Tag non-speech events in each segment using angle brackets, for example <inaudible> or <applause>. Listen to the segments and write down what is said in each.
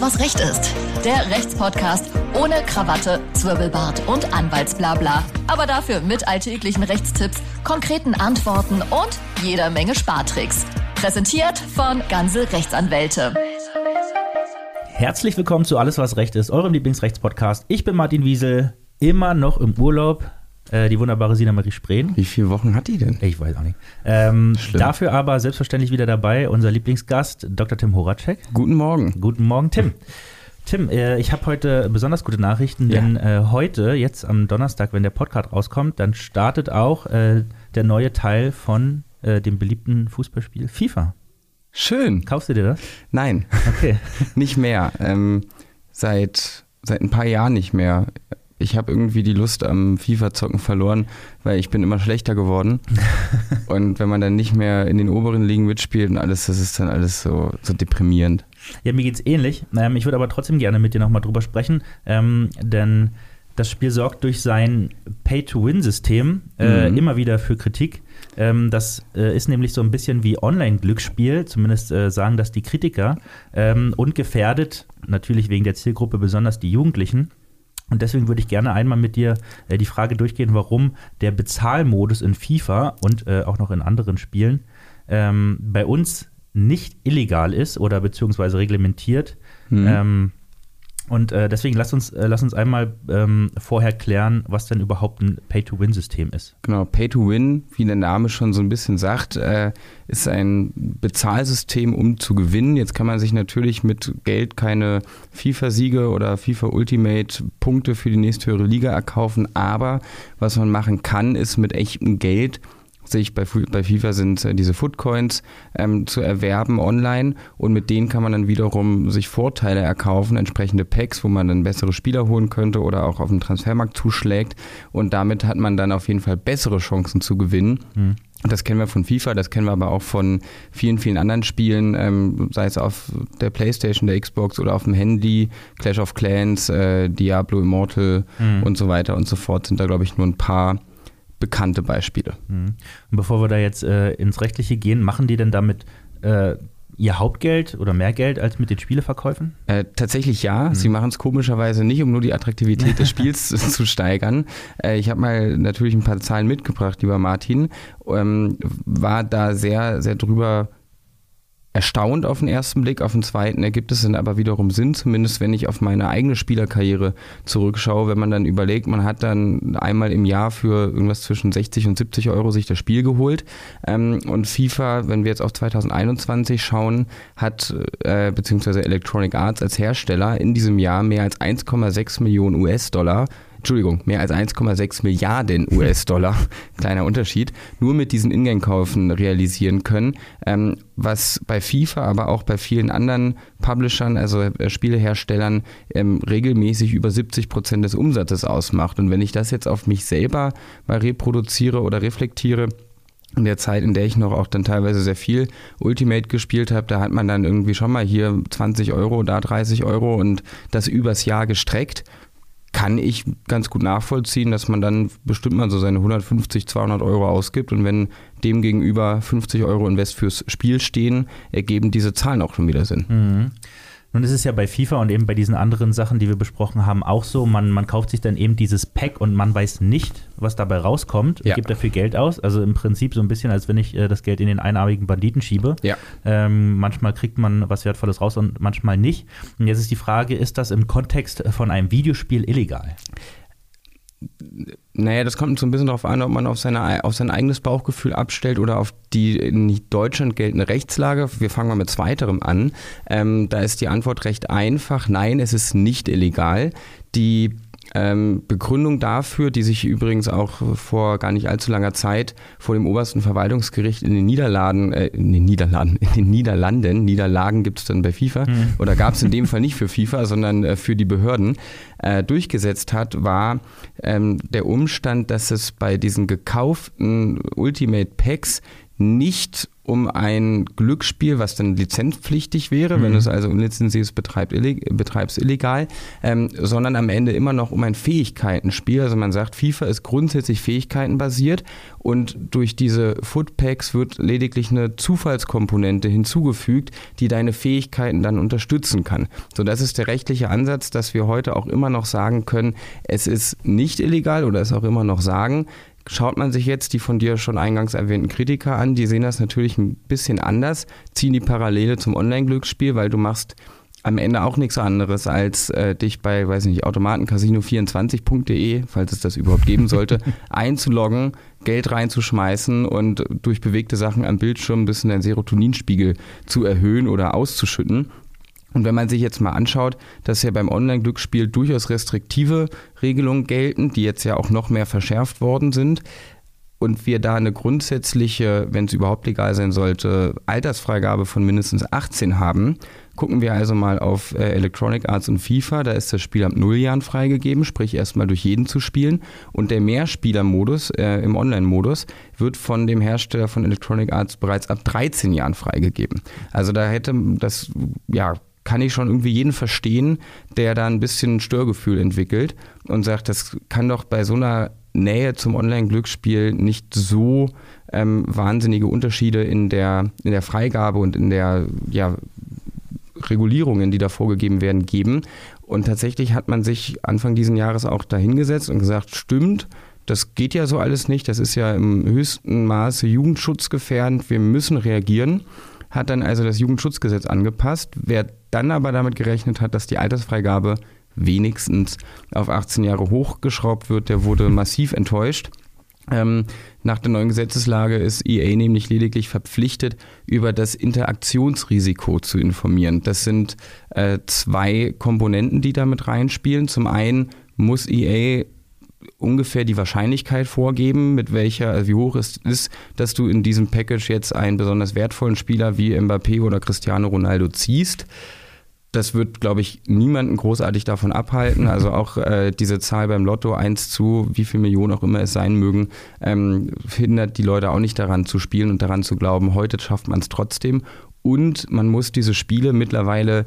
Was Recht ist. Der Rechtspodcast ohne Krawatte, Zwirbelbart und Anwaltsblabla. Aber dafür mit alltäglichen Rechtstipps, konkreten Antworten und jeder Menge Spartricks. Präsentiert von Ganze Rechtsanwälte. Herzlich willkommen zu Alles, was Recht ist, eurem Lieblingsrechtspodcast. Ich bin Martin Wiesel, immer noch im Urlaub. Äh, die wunderbare Sina Marie Spreen. Wie viele Wochen hat die denn? Ich weiß auch nicht. Ähm, dafür aber selbstverständlich wieder dabei unser Lieblingsgast, Dr. Tim Horacek. Guten Morgen. Guten Morgen, Tim. Tim, äh, ich habe heute besonders gute Nachrichten, denn äh, heute, jetzt am Donnerstag, wenn der Podcast rauskommt, dann startet auch äh, der neue Teil von äh, dem beliebten Fußballspiel FIFA. Schön. Kaufst du dir das? Nein, Okay. <laughs> nicht mehr. Ähm, seit, seit ein paar Jahren nicht mehr. Ich habe irgendwie die Lust am FIFA-Zocken verloren, weil ich bin immer schlechter geworden. <laughs> und wenn man dann nicht mehr in den oberen Ligen mitspielt und alles, das ist dann alles so, so deprimierend. Ja, mir geht's ähnlich. Ähm, ich würde aber trotzdem gerne mit dir nochmal drüber sprechen, ähm, denn das Spiel sorgt durch sein Pay-to-Win-System äh, Mhm. immer wieder für Kritik. Ähm, das äh, ist nämlich so ein bisschen wie Online-Glücksspiel, zumindest äh, sagen das die Kritiker, ähm, und gefährdet natürlich wegen der Zielgruppe besonders die Jugendlichen. Und deswegen würde ich gerne einmal mit dir äh, die Frage durchgehen, warum der Bezahlmodus in FIFA und äh, auch noch in anderen Spielen ähm, bei uns nicht illegal ist oder beziehungsweise reglementiert. Mhm. Ähm, und äh, deswegen lass uns, äh, lass uns einmal ähm, vorher klären, was denn überhaupt ein Pay-to-Win-System ist. Genau, Pay to Win, wie der Name schon so ein bisschen sagt, äh, ist ein Bezahlsystem, um zu gewinnen. Jetzt kann man sich natürlich mit Geld keine FIFA-Siege oder FIFA Ultimate Punkte für die nächsthöhere Liga erkaufen, aber was man machen kann, ist mit echtem Geld sich bei, bei FIFA sind äh, diese Footcoins ähm, zu erwerben online und mit denen kann man dann wiederum sich Vorteile erkaufen, entsprechende Packs, wo man dann bessere Spieler holen könnte oder auch auf dem Transfermarkt zuschlägt und damit hat man dann auf jeden Fall bessere Chancen zu gewinnen. Das kennen wir von FIFA, das kennen wir aber auch von vielen, vielen anderen Spielen, ähm, sei es auf der Playstation, der Xbox oder auf dem Handy, Clash of Clans, äh, Diablo Immortal und so weiter und so fort, sind da, glaube ich, nur ein paar bekannte Beispiele. Mhm. Und bevor wir da jetzt äh, ins Rechtliche gehen, machen die denn damit äh, ihr Hauptgeld oder mehr Geld als mit den Spieleverkäufen? Äh, tatsächlich ja. Sie machen es komischerweise nicht, um nur die Attraktivität des Spiels <laughs> zu steigern. Äh, ich habe mal natürlich ein paar Zahlen mitgebracht, lieber Martin. Ähm, war da sehr, sehr drüber erstaunt auf den ersten Blick, auf den zweiten ergibt es dann aber wiederum Sinn, zumindest wenn ich auf meine eigene Spielerkarriere zurückschaue, wenn man dann überlegt, man hat dann einmal im Jahr für irgendwas zwischen 60 und 70 Euro sich das Spiel geholt. Ähm, und FIFA, wenn wir jetzt auf 2021 schauen, hat äh, beziehungsweise Electronic Arts als Hersteller in diesem Jahr mehr als 1,6 Millionen US-Dollar Entschuldigung, mehr als 1,6 Milliarden US-Dollar, <laughs> kleiner Unterschied, nur mit diesen Ingame-Kaufen realisieren können, ähm, was bei FIFA, aber auch bei vielen anderen Publishern, also äh, Spieleherstellern, ähm, regelmäßig über 70 Prozent des Umsatzes ausmacht. Und wenn ich das jetzt auf mich selber mal reproduziere oder reflektiere, in der Zeit, in der ich noch auch dann teilweise sehr viel Ultimate gespielt habe, da hat man dann irgendwie schon mal hier 20 Euro, da 30 Euro und das übers Jahr gestreckt kann ich ganz gut nachvollziehen, dass man dann bestimmt mal so seine 150, 200 Euro ausgibt und wenn dem gegenüber 50 Euro Invest fürs Spiel stehen, ergeben diese Zahlen auch schon wieder Sinn. Mhm. Nun ist es ja bei FIFA und eben bei diesen anderen Sachen, die wir besprochen haben, auch so, man, man kauft sich dann eben dieses Pack und man weiß nicht, was dabei rauskommt, Ja. gibt dafür Geld aus. Also im Prinzip so ein bisschen, als wenn ich äh, das Geld in den einarmigen Banditen schiebe. Ja. Ähm, manchmal kriegt man was Wertvolles raus und manchmal nicht. Und jetzt ist die Frage, ist das im Kontext von einem Videospiel illegal? Naja, das kommt so ein bisschen darauf an, ob man auf, seine, auf sein eigenes Bauchgefühl abstellt oder auf die in Deutschland geltende Rechtslage. Wir fangen mal mit zweiterem an. Ähm, da ist die Antwort recht einfach. Nein, es ist nicht illegal. Die Begründung dafür, die sich übrigens auch vor gar nicht allzu langer Zeit vor dem obersten Verwaltungsgericht in den Niederlanden, äh, in den Niederlanden, in den Niederlanden, Niederlagen gibt es dann bei FIFA, oder gab es in dem <laughs> Fall nicht für FIFA, sondern äh, für die Behörden, äh, durchgesetzt hat, war ähm, der Umstand, dass es bei diesen gekauften Ultimate Packs nicht um ein Glücksspiel, was dann lizenzpflichtig wäre, mhm. wenn du es also unlizenziertes betreibt, illeg betreibst illegal, ähm, sondern am Ende immer noch um ein Fähigkeitenspiel. Also man sagt, FIFA ist grundsätzlich fähigkeitenbasiert und durch diese Footpacks wird lediglich eine Zufallskomponente hinzugefügt, die deine Fähigkeiten dann unterstützen kann. So, das ist der rechtliche Ansatz, dass wir heute auch immer noch sagen können, es ist nicht illegal oder es auch immer noch sagen, Schaut man sich jetzt die von dir schon eingangs erwähnten Kritiker an, die sehen das natürlich ein bisschen anders, ziehen die Parallele zum Online-Glücksspiel, weil du machst am Ende auch nichts anderes, als äh, dich bei, weiß nicht, automatencasino24.de, falls es das überhaupt geben sollte, <laughs> einzuloggen, Geld reinzuschmeißen und durch bewegte Sachen am Bildschirm ein bisschen den Serotoninspiegel zu erhöhen oder auszuschütten. Und wenn man sich jetzt mal anschaut, dass ja beim Online-Glücksspiel durchaus restriktive Regelungen gelten, die jetzt ja auch noch mehr verschärft worden sind, und wir da eine grundsätzliche, wenn es überhaupt legal sein sollte, Altersfreigabe von mindestens 18 haben, gucken wir also mal auf äh, Electronic Arts und FIFA. Da ist das Spiel ab 0 Jahren freigegeben, sprich erstmal durch jeden zu spielen. Und der Mehrspieler-Modus äh, im Online-Modus wird von dem Hersteller von Electronic Arts bereits ab 13 Jahren freigegeben. Also da hätte das, ja, kann ich schon irgendwie jeden verstehen, der da ein bisschen Störgefühl entwickelt und sagt, das kann doch bei so einer Nähe zum Online-Glücksspiel nicht so ähm, wahnsinnige Unterschiede in der, in der Freigabe und in der ja, Regulierungen, die da vorgegeben werden, geben. Und tatsächlich hat man sich Anfang dieses Jahres auch dahingesetzt und gesagt, stimmt, das geht ja so alles nicht, das ist ja im höchsten Maße jugendschutzgefährdend, wir müssen reagieren hat dann also das Jugendschutzgesetz angepasst. Wer dann aber damit gerechnet hat, dass die Altersfreigabe wenigstens auf 18 Jahre hochgeschraubt wird, der wurde <laughs> massiv enttäuscht. Ähm, nach der neuen Gesetzeslage ist EA nämlich lediglich verpflichtet, über das Interaktionsrisiko zu informieren. Das sind äh, zwei Komponenten, die damit reinspielen. Zum einen muss EA ungefähr die Wahrscheinlichkeit vorgeben, mit welcher, also wie hoch es ist, dass du in diesem Package jetzt einen besonders wertvollen Spieler wie Mbappé oder Cristiano Ronaldo ziehst. Das wird, glaube ich, niemanden großartig davon abhalten. <laughs> Also auch äh, diese Zahl beim Lotto 1 zu, wie viel Millionen auch immer es sein mögen, ähm, hindert die Leute auch nicht daran zu spielen und daran zu glauben, heute schafft man es trotzdem. Und man muss diese Spiele mittlerweile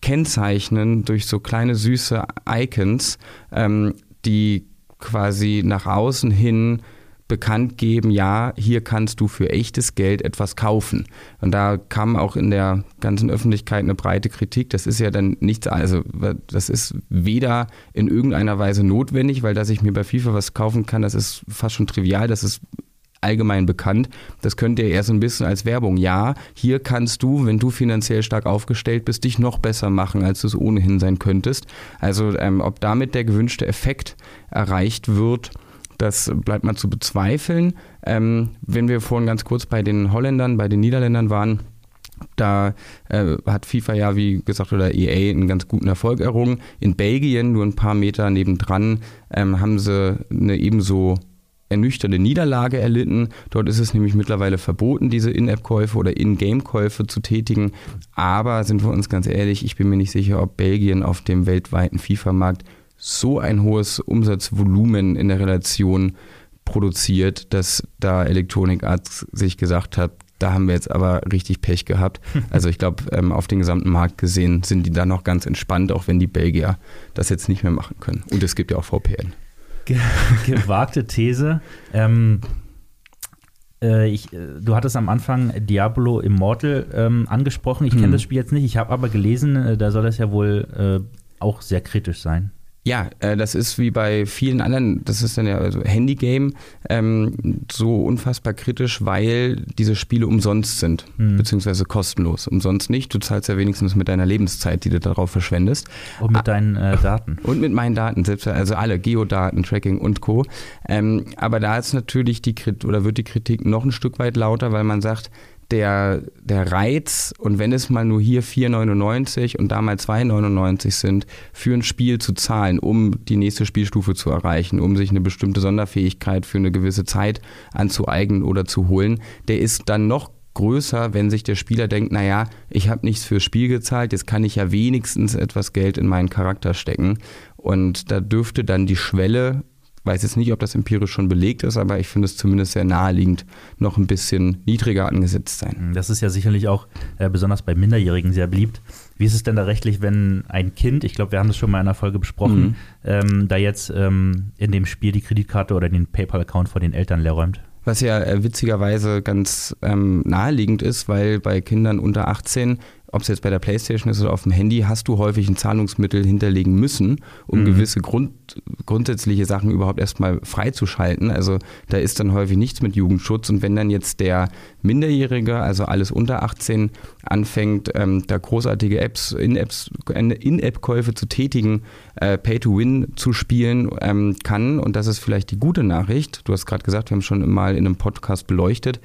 kennzeichnen durch so kleine süße Icons, ähm, die quasi nach außen hin bekannt geben, ja, hier kannst du für echtes Geld etwas kaufen. Und da kam auch in der ganzen Öffentlichkeit eine breite Kritik. Das ist ja dann nichts, also das ist weder in irgendeiner Weise notwendig, weil dass ich mir bei FIFA was kaufen kann, das ist fast schon trivial, das ist allgemein bekannt. Das könnte ja eher so ein bisschen als Werbung. Ja, hier kannst du, wenn du finanziell stark aufgestellt bist, dich noch besser machen, als du es ohnehin sein könntest. Also ähm, ob damit der gewünschte Effekt erreicht wird, das bleibt mal zu bezweifeln. Ähm, wenn wir vorhin ganz kurz bei den Holländern, bei den Niederländern waren, da äh, hat FIFA ja, wie gesagt, oder EA einen ganz guten Erfolg errungen. In Belgien, nur ein paar Meter nebendran, ähm, haben sie eine ebenso ernüchternde Niederlage erlitten. Dort ist es nämlich mittlerweile verboten, diese In-App-Käufe oder In-Game-Käufe zu tätigen. Aber sind wir uns ganz ehrlich, ich bin mir nicht sicher, ob Belgien auf dem weltweiten FIFA-Markt so ein hohes Umsatzvolumen in der Relation produziert, dass da Electronic Arts sich gesagt hat, da haben wir jetzt aber richtig Pech gehabt. <laughs> Also ich glaube, ähm, auf den gesamten Markt gesehen sind die da noch ganz entspannt, auch wenn die Belgier das jetzt nicht mehr machen können. Und es gibt ja auch VPN. Gewagte These. Ähm, äh, ich, äh, du hattest am Anfang Diablo Immortal ähm, angesprochen. Ich kenne hm. das Spiel jetzt nicht. Ich habe aber gelesen, äh, da soll das ja wohl äh, auch sehr kritisch sein. Ja, äh, das ist wie bei vielen anderen, das ist dann ja also Handygame, ähm, so unfassbar kritisch, weil diese Spiele umsonst sind, mhm. beziehungsweise kostenlos. Umsonst nicht, du zahlst ja wenigstens mit deiner Lebenszeit, die du darauf verschwendest. Und mit ah, deinen äh, Daten. Und mit meinen Daten, selbst, also alle, Geodaten, Tracking und Co. Ähm, aber da ist natürlich die Kritik, oder wird die Kritik noch ein Stück weit lauter, weil man sagt, der, der Reiz und wenn es mal nur hier 4,99 und da mal 2,99 sind, für ein Spiel zu zahlen, um die nächste Spielstufe zu erreichen, um sich eine bestimmte Sonderfähigkeit für eine gewisse Zeit anzueignen oder zu holen, der ist dann noch größer, wenn sich der Spieler denkt, naja, ich habe nichts fürs Spiel gezahlt, jetzt kann ich ja wenigstens etwas Geld in meinen Charakter stecken. Und da dürfte dann die Schwelle weiß jetzt nicht, ob das empirisch schon belegt ist, aber ich finde es zumindest sehr naheliegend, noch ein bisschen niedriger angesetzt sein. Das ist ja sicherlich auch äh, besonders bei Minderjährigen sehr beliebt. Wie ist es denn da rechtlich, wenn ein Kind, ich glaube, wir haben das schon mal in einer Folge besprochen, mhm. ähm, da jetzt ähm, in dem Spiel die Kreditkarte oder den PayPal-Account vor den Eltern leer räumt? Was ja äh, witzigerweise ganz ähm, naheliegend ist, weil bei Kindern unter 18 ob es jetzt bei der Playstation ist oder auf dem Handy, hast du häufig ein Zahlungsmittel hinterlegen müssen, um mhm. gewisse Grund, grundsätzliche Sachen überhaupt erstmal freizuschalten. Also da ist dann häufig nichts mit Jugendschutz. Und wenn dann jetzt der Minderjährige, also alles unter 18, anfängt, ähm, da großartige Apps, In-Apps, In-App-Käufe zu tätigen, äh, Pay-to-Win zu spielen ähm, kann, und das ist vielleicht die gute Nachricht, du hast gerade gesagt, wir haben es schon mal in einem Podcast beleuchtet,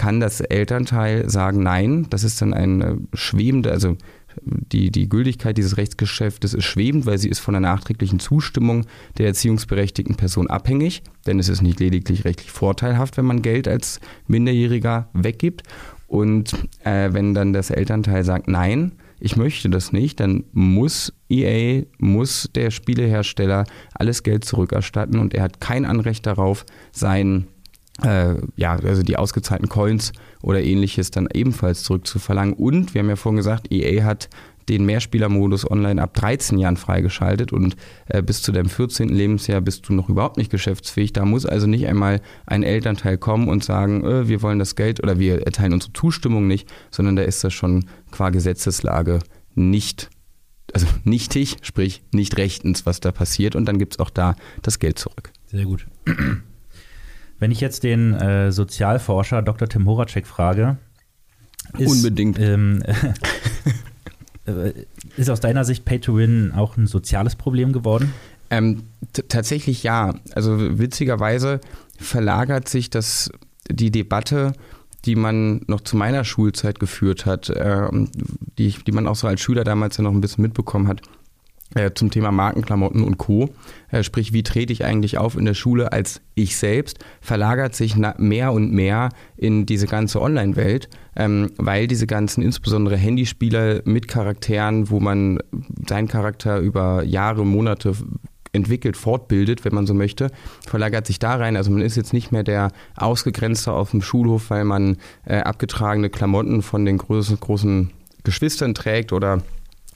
kann das Elternteil sagen, nein, das ist dann eine schwebende, also die, die Gültigkeit dieses Rechtsgeschäftes ist schwebend, weil sie ist von der nachträglichen Zustimmung der erziehungsberechtigten Person abhängig, denn es ist nicht lediglich rechtlich vorteilhaft, wenn man Geld als Minderjähriger weggibt. Und äh, wenn dann das Elternteil sagt, nein, ich möchte das nicht, dann muss EA, muss der Spielehersteller alles Geld zurückerstatten und er hat kein Anrecht darauf, sein äh, ja, also die ausgezahlten Coins oder ähnliches dann ebenfalls zurückzuverlangen. Und wir haben ja vorhin gesagt, EA hat den Mehrspielermodus online ab 13 Jahren freigeschaltet und äh, bis zu deinem 14. Lebensjahr bist du noch überhaupt nicht geschäftsfähig. Da muss also nicht einmal ein Elternteil kommen und sagen, äh, wir wollen das Geld oder wir erteilen unsere Zustimmung nicht, sondern da ist das schon qua Gesetzeslage nicht, also nichtig, sprich nicht rechtens, was da passiert und dann gibt es auch da das Geld zurück. Sehr gut. Wenn ich jetzt den äh, Sozialforscher Dr. Tim Horacek frage, ist, Unbedingt. Ähm, <laughs> äh, ist aus deiner Sicht Pay to Win auch ein soziales Problem geworden? Ähm, tatsächlich ja. Also witzigerweise verlagert sich das, die Debatte, die man noch zu meiner Schulzeit geführt hat, äh, die, die man auch so als Schüler damals ja noch ein bisschen mitbekommen hat, äh, zum Thema Markenklamotten und Co. Äh, sprich, wie trete ich eigentlich auf in der Schule als ich selbst, verlagert sich mehr und mehr in diese ganze Online-Welt, ähm, weil diese ganzen insbesondere Handyspiele mit Charakteren, wo man seinen Charakter über Jahre, Monate entwickelt, fortbildet, wenn man so möchte, verlagert sich da rein. Also man ist jetzt nicht mehr der Ausgegrenzte auf dem Schulhof, weil man äh, abgetragene Klamotten von den großen, großen Geschwistern trägt oder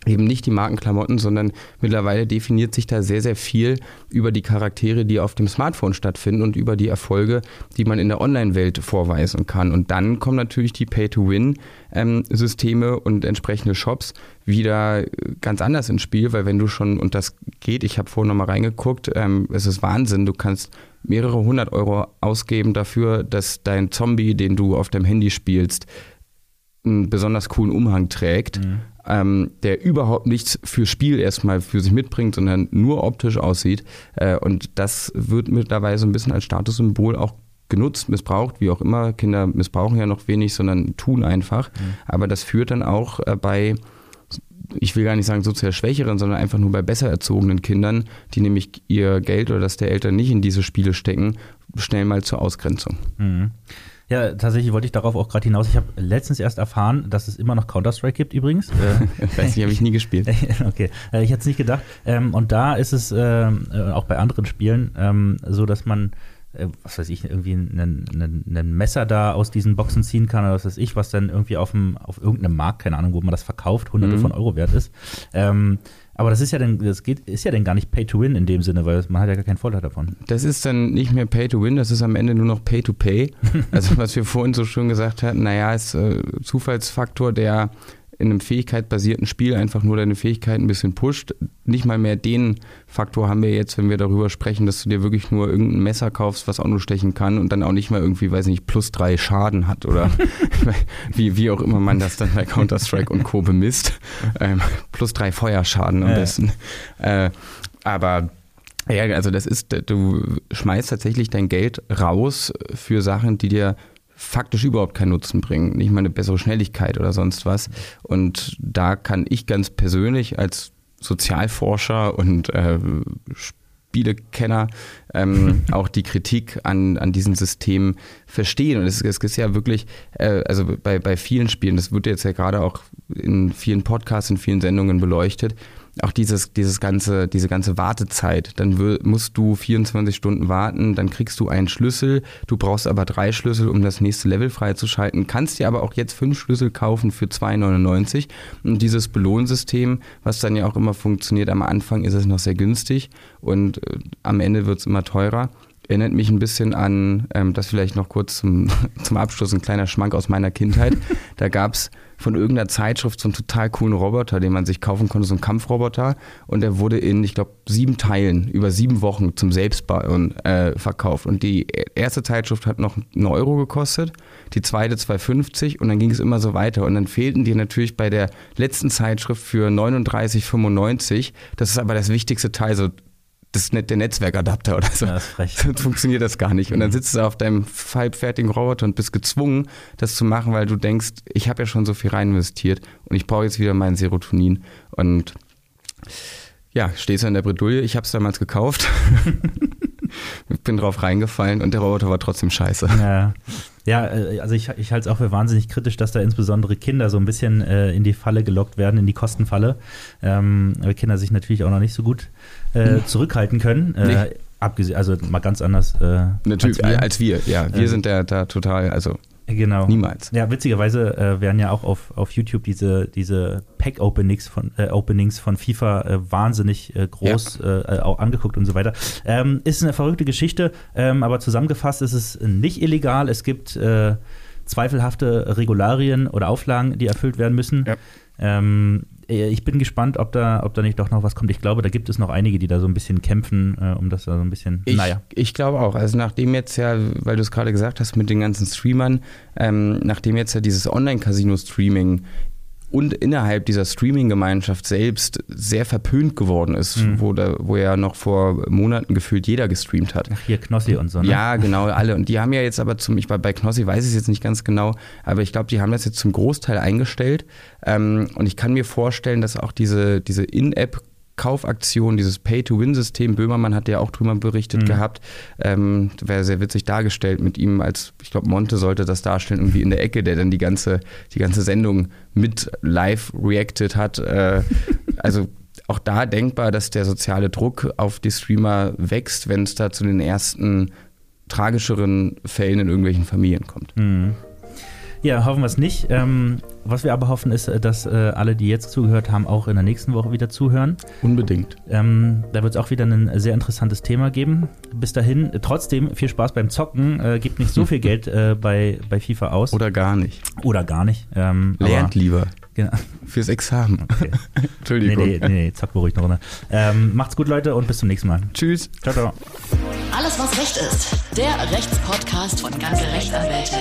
eben nicht die Markenklamotten, sondern mittlerweile definiert sich da sehr, sehr viel über die Charaktere, die auf dem Smartphone stattfinden und über die Erfolge, die man in der Online-Welt vorweisen kann. Und dann kommen natürlich die Pay-to-Win-Systeme ähm, und entsprechende Shops wieder ganz anders ins Spiel, weil wenn du schon, und das geht, ich habe vorhin nochmal reingeguckt, ähm, es ist Wahnsinn, du kannst mehrere hundert Euro ausgeben dafür, dass dein Zombie, den du auf deinem Handy spielst, einen besonders coolen Umhang trägt. Mhm ähm, der überhaupt nichts für Spiel erstmal für sich mitbringt, sondern nur optisch aussieht. Äh, und das wird mittlerweile so ein bisschen als Statussymbol auch genutzt, missbraucht, wie auch immer. Kinder missbrauchen ja noch wenig, sondern tun einfach. Mhm. Aber das führt dann auch äh, bei ich will gar nicht sagen sozial schwächeren, sondern einfach nur bei besser erzogenen Kindern, die nämlich ihr Geld oder das der Eltern nicht in diese Spiele stecken, schnell mal zur Ausgrenzung. Mhm. Ja, tatsächlich wollte ich darauf auch gerade hinaus. Ich habe letztens erst erfahren, dass es immer noch Counter-Strike gibt übrigens. ich <laughs> weiß nicht, habe ich nie gespielt. <laughs> okay, äh, ich hätte es nicht gedacht. Ähm, und da ist es ähm, äh, auch bei anderen Spielen ähm, so, dass man äh, was weiß ich, irgendwie ein Messer da aus diesen Boxen ziehen kann oder was weiß ich, was dann irgendwie auf, dem, auf irgendeinem Markt, keine Ahnung, wo man das verkauft, hunderte mhm. von Euro wert ist. Ähm, aber das ist ja dann, das geht, ist ja dann gar nicht Pay to Win in dem Sinne, weil man hat ja gar keinen Vorteil davon. Das ist dann nicht mehr Pay to Win, das ist am Ende nur noch Pay to Pay. <laughs> also was wir vorhin so schön gesagt hatten, naja, ist äh, Zufallsfaktor, der in einem fähigkeitsbasierten Spiel einfach nur deine Fähigkeiten ein bisschen pusht. Nicht mal mehr den Faktor haben wir jetzt, wenn wir darüber sprechen, dass du dir wirklich nur irgendein Messer kaufst, was auch nur stechen kann und dann auch nicht mal irgendwie, weiß nicht, plus drei Schaden hat oder <laughs> wie, wie auch immer man das dann bei Counter-Strike und Co. bemisst. Ähm, plus drei Feuerschaden am besten. Äh, aber ja, also das ist, du schmeißt tatsächlich dein Geld raus für Sachen, die dir faktisch überhaupt keinen Nutzen bringen, nicht mal eine bessere Schnelligkeit oder sonst was. Und da kann ich ganz persönlich als Sozialforscher und äh, Spielekenner ähm, <laughs> auch die Kritik an, an diesen Systemen verstehen. Und es, es ist ja wirklich, äh, also bei, bei vielen Spielen, das wird jetzt ja gerade auch in vielen Podcasts, in vielen Sendungen beleuchtet, auch dieses, dieses ganze, diese ganze Wartezeit. Dann musst du 24 Stunden warten, dann kriegst du einen Schlüssel, du brauchst aber drei Schlüssel, um das nächste Level freizuschalten, kannst dir aber auch jetzt fünf Schlüssel kaufen für 2,99 und dieses Belohnsystem, was dann ja auch immer funktioniert, am Anfang ist es noch sehr günstig und äh, am Ende wird es immer teurer erinnert mich ein bisschen an, ähm, das vielleicht noch kurz zum, <laughs> zum Abschluss, ein kleiner Schmank aus meiner Kindheit. <laughs> Da gab es von irgendeiner Zeitschrift so einen total coolen Roboter, den man sich kaufen konnte, so einen Kampfroboter. Und der wurde in, ich glaube, sieben Teilen über sieben Wochen zum Selbstbauen äh, verkauft. Und die erste Zeitschrift hat noch einen Euro gekostet, die zweite 2,50 und dann ging es immer so weiter. Und dann fehlten die natürlich bei der letzten Zeitschrift für 39,95. Das ist aber das wichtigste Teil, so das ist nicht der Netzwerkadapter oder so. Ja, das frech. Sonst <laughs> funktioniert das gar nicht. Und dann sitzt du auf deinem halbfertigen Roboter und bist gezwungen, das zu machen, weil du denkst, ich habe ja schon so viel rein investiert und ich brauche jetzt wieder mein Serotonin. Und ja, stehst du in der Bredouille. Ich habe es damals gekauft. <laughs> ich bin drauf reingefallen und der Roboter war trotzdem scheiße. Ja. Ja, äh, also ich, ich halte es auch für wahnsinnig kritisch, dass da insbesondere Kinder so ein bisschen äh, in die Falle gelockt werden, in die Kostenfalle. Ähm, weil Kinder sich natürlich auch noch nicht so gut äh, hm. zurückhalten können. Äh, abgesehen, also mal ganz anders. Äh, Natürlich, als wir. als wir, ja. Wir äh, sind da, da total, also Genau. Niemals. Ja, witzigerweise äh, werden ja auch auf, auf YouTube diese, diese Pack-Openings von, äh, Openings von FIFA äh, wahnsinnig äh, groß ja. Äh, auch angeguckt und so weiter. Ähm, ist eine verrückte Geschichte, ähm, aber zusammengefasst ist es nicht illegal. Es gibt äh, zweifelhafte Regularien oder Auflagen, die erfüllt werden müssen. Ja. Ähm, äh, ich bin gespannt, ob da, ob da nicht doch noch was kommt. Ich glaube, da gibt es noch einige, die da so ein bisschen kämpfen, äh, um das da so ein bisschen. Ich, naja. Ich glaube auch. Also nachdem jetzt ja, weil du es gerade gesagt hast mit den ganzen Streamern, ähm, nachdem jetzt ja dieses Online-Casino-Streaming und innerhalb dieser Streaming-Gemeinschaft selbst sehr verpönt geworden ist, mhm. wo, da, wo ja noch vor Monaten gefühlt jeder gestreamt hat. Ach, hier Knossi und so, ne? Ja, genau, alle. Und die haben ja jetzt aber zum, ich war bei Knossi, weiß ich es jetzt nicht ganz genau, aber ich glaube, die haben das jetzt zum Großteil eingestellt. Ähm, und ich kann mir vorstellen, dass auch diese, diese In-App- Kaufaktion, dieses Pay-to-Win-System. Böhmermann hat ja auch drüber berichtet mhm. gehabt. Ähm, Wäre sehr witzig dargestellt mit ihm als, ich glaube, Monte sollte das darstellen, irgendwie in der Ecke, der dann die ganze, die ganze Sendung mit live reacted hat. Äh, also auch da denkbar, dass der soziale Druck auf die Streamer wächst, wenn es da zu den ersten tragischeren Fällen in irgendwelchen Familien kommt. Mhm. Ja, hoffen wir es nicht. Ähm, was wir aber hoffen, ist, äh, dass äh, alle, die jetzt zugehört haben, auch in der nächsten Woche wieder zuhören. Unbedingt. Ähm, da wird es auch wieder ein sehr interessantes Thema geben. Bis dahin, trotzdem viel Spaß beim Zocken. Äh, gibt nicht so viel <laughs> Geld äh, bei, bei FIFA aus. Oder gar nicht. Oder gar nicht. Ähm, Lernt lieber. Genau. Fürs Examen. <laughs> Okay. Entschuldigung. Nee, nee, nee, zock beruhigt noch runter. Ähm, macht's gut, Leute, und bis zum nächsten Mal. Tschüss. Ciao, ciao. Alles, was Recht ist. Der Rechtspodcast von ganze Rechtsanwälte.